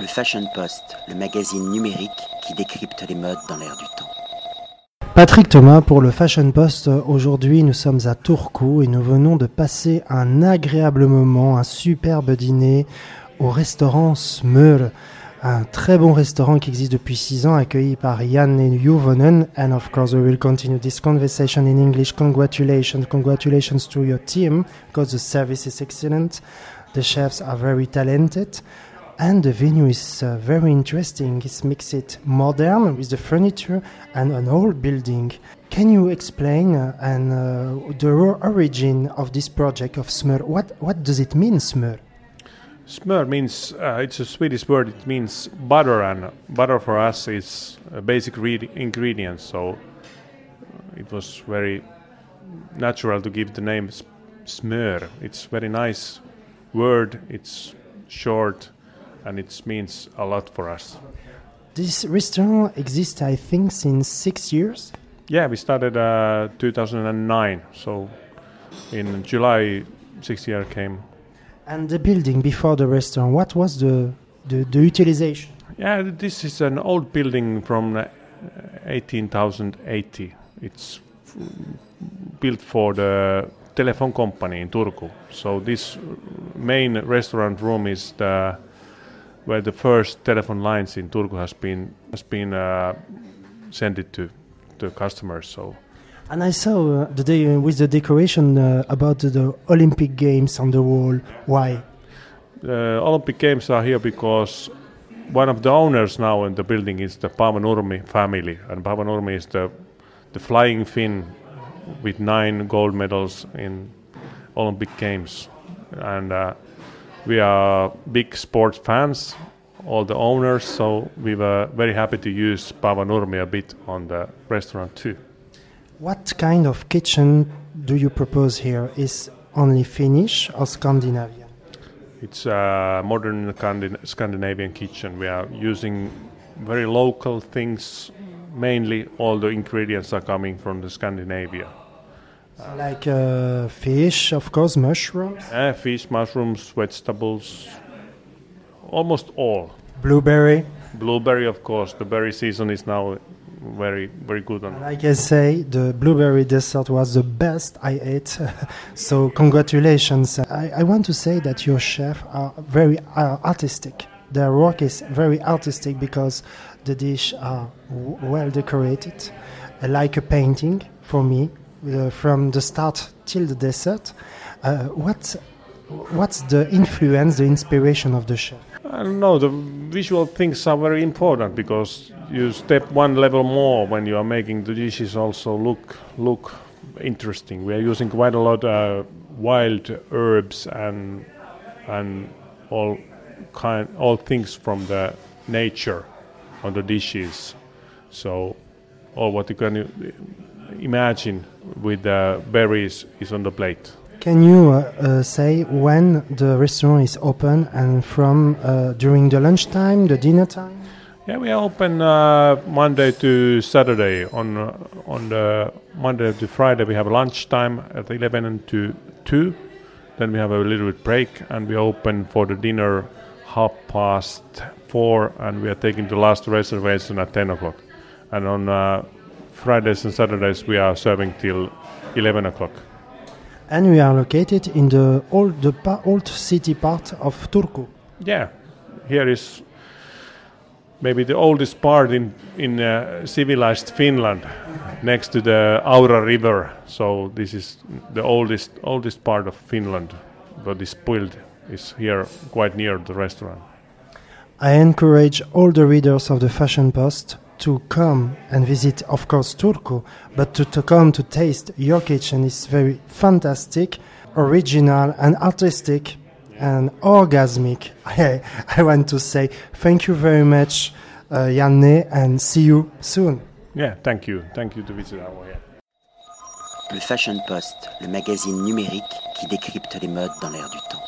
Le Fashion Post, le magazine numérique qui décrypte les modes dans l'air du temps. Patrick Thomas pour le Fashion Post. Aujourd'hui, nous sommes à Turku et nous venons de passer un agréable moment, un superbe dîner au restaurant Smur, un très bon restaurant qui existe depuis six ans, accueilli par Janne Juvonen. And of course, we will continue this conversation in English. Congratulations, congratulations to your team because the service is excellent. The chefs are very talented. And the venue is uh, very interesting. It's mixed modern with the furniture and an old building. Can you explain uh, and uh, the origin of this project of Smör? What what does it mean, Smör? Smör means uh, it's a Swedish word. It means butter, and butter for us is a basic re- ingredient. So it was very natural to give the name s- Smör. It's very nice word. It's short, and it means a lot for us. This restaurant exists, I think, since six years. Yeah, we started uh, 2009. So in July, six year came. And the building before the restaurant, what was the, the, the utilization? Yeah, this is an old building from uh, 1880. It's built for the telephone company in Turku. So this main restaurant room is the where the first telephone lines in Turku has been has been uh, sent it to to customers. So And I saw uh, the day with the decoration uh, about the Olympic Games on the wall. Why? the Olympic Games are here because one of the owners now in the building is the Paavo Nurmi family, and Paavo Nurmi is the the flying Finn with nine gold medals in Olympic Games, and uh, we are big sports fans, all the owners. So we were very happy to use Paavo Nurmi a bit on the restaurant too. What kind of kitchen do you propose here? Is only Finnish or Scandinavian? It's a modern Scandinavian kitchen. We are using very local things. Mainly, all the ingredients are coming from the Scandinavia. Like uh, fish, of course, mushrooms, Uh, fish, mushrooms, vegetables, almost all. blueberry. Blueberry, of course. The berry season is now very, very good. On And I can say the blueberry dessert was the best I ate. so congratulations. I, I want to say that your chef are very uh, artistic. Their work is very artistic because the dish are w- well decorated, uh, like a painting for me, uh, from the start till the dessert. Uh, what, what's the influence, the inspiration of the chef? I don't know. The visual things are very important because you step one level more when you are making the dishes. Also look look interesting. We are using quite a lot of wild herbs and and all kind all things from the nature on the dishes. So all what you can imagine with the berries is on the plate. Can you uh, uh, say when the restaurant is open and from uh, during the lunchtime, the dinner time? Yeah, we are open uh, Monday to Saturday. On uh, on the Monday to Friday, we have lunchtime at 11 to 2. Then we have a little bit break, and we open for the dinner half past four, and we are taking the last reservation at 10 o'clock. And on uh, Fridays and Saturdays, we are serving till 11 o'clock. And we are located in the old, the pa- old city part of Turku. Yeah, here is maybe the oldest part in in uh, civilized Finland, next to the Aura River. So this is the oldest oldest part of Finland. But this build is here, quite near the restaurant. I encourage all the readers of the Fashion Post to come and visit, of course, Turku, but to, to come to taste your kitchen is very fantastic, original, and artistic, and orgasmic. I, I want to say thank you very much, uh, Janne, and see you soon. Yeah, thank you, thank you to visit our here. Le Fashion Post, le magazine numérique qui décrypte les modes dans l'air du temps.